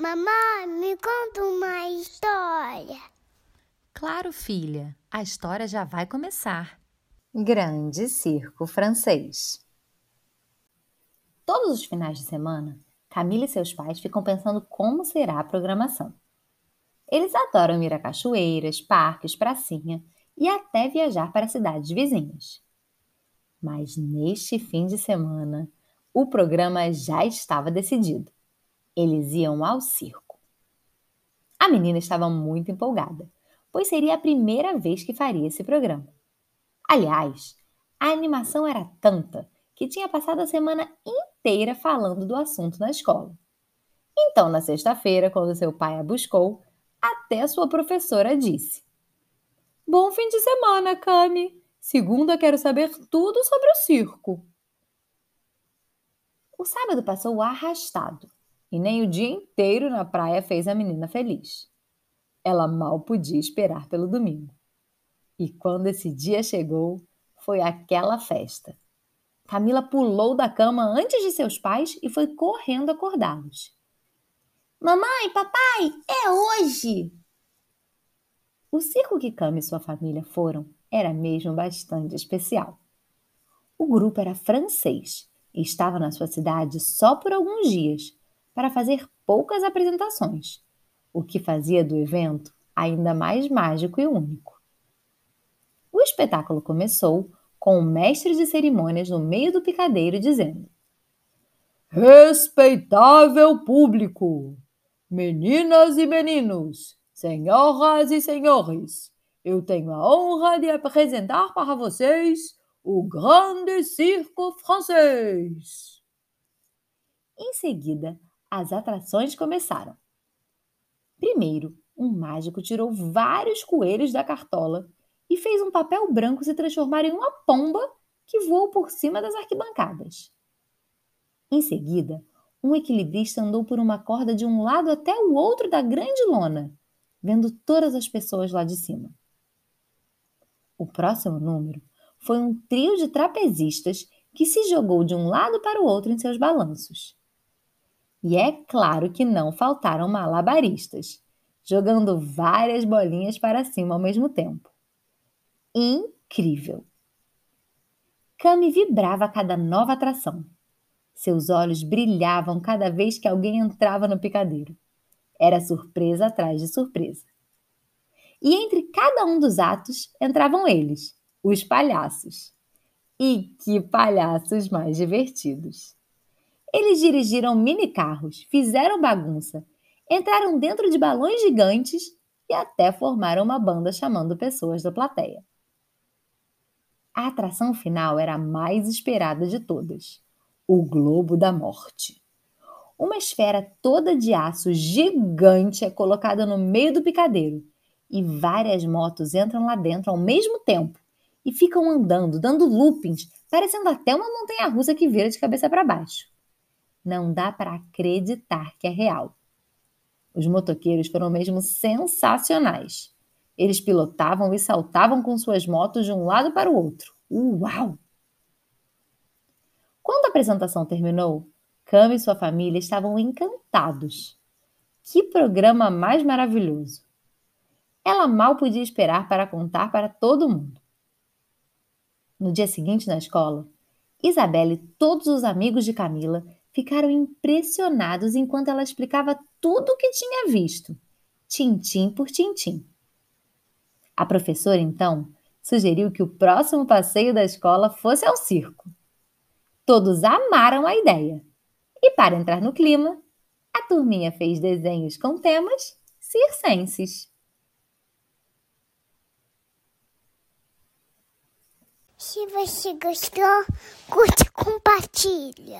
Mamãe, me conta uma história. Claro, filha, a história já vai começar. Grande Circo Francês. Todos os finais de semana, Camila e seus pais ficam pensando como será a programação. Eles adoram ir a cachoeiras, parques, pracinha e até viajar para cidades vizinhas. Mas neste fim de semana, o programa já estava decidido. Eles iam ao circo. A menina estava muito empolgada, pois seria a primeira vez que faria esse programa. Aliás, a animação era tanta que tinha passado a semana inteira falando do assunto na escola. Então, na sexta-feira, quando seu pai a buscou, até sua professora disse: Bom fim de semana, Cami! Segunda quero saber tudo sobre o circo. O sábado passou arrastado e nem o dia inteiro na praia fez a menina feliz. Ela mal podia esperar pelo domingo. E quando esse dia chegou, foi aquela festa. Camila pulou da cama antes de seus pais e foi correndo acordá-los. Mamãe, papai, é hoje! O circo que Cami e sua família foram era mesmo bastante especial. O grupo era francês e estava na sua cidade só por alguns dias, para fazer poucas apresentações, o que fazia do evento ainda mais mágico e único. O espetáculo começou com o mestre de cerimônias no meio do picadeiro dizendo: Respeitável público, meninas e meninos, senhoras e senhores, eu tenho a honra de apresentar para vocês o Grande Circo Francês. Em seguida, as atrações começaram. Primeiro, um mágico tirou vários coelhos da cartola e fez um papel branco se transformar em uma pomba que voou por cima das arquibancadas. Em seguida, um equilibrista andou por uma corda de um lado até o outro da grande lona, vendo todas as pessoas lá de cima. O próximo número foi um trio de trapezistas que se jogou de um lado para o outro em seus balanços. E é claro que não faltaram malabaristas, jogando várias bolinhas para cima ao mesmo tempo. Incrível! Cami vibrava a cada nova atração. Seus olhos brilhavam cada vez que alguém entrava no picadeiro. Era surpresa atrás de surpresa. E entre cada um dos atos entravam eles, os palhaços. E que palhaços mais divertidos! Eles dirigiram mini carros, fizeram bagunça, entraram dentro de balões gigantes e até formaram uma banda chamando pessoas da plateia. A atração final era a mais esperada de todas: o Globo da Morte. Uma esfera toda de aço gigante é colocada no meio do picadeiro e várias motos entram lá dentro ao mesmo tempo e ficam andando, dando loopings, parecendo até uma montanha russa que vira de cabeça para baixo. Não dá para acreditar que é real. Os motoqueiros foram mesmo sensacionais. Eles pilotavam e saltavam com suas motos de um lado para o outro. Uau! Quando a apresentação terminou, Cam e sua família estavam encantados. Que programa mais maravilhoso! Ela mal podia esperar para contar para todo mundo. No dia seguinte, na escola, Isabelle e todos os amigos de Camila ficaram impressionados enquanto ela explicava tudo o que tinha visto, tintim por tintim. A professora, então, sugeriu que o próximo passeio da escola fosse ao circo. Todos amaram a ideia. E para entrar no clima, a turminha fez desenhos com temas circenses. Se você gostou, curte e compartilha.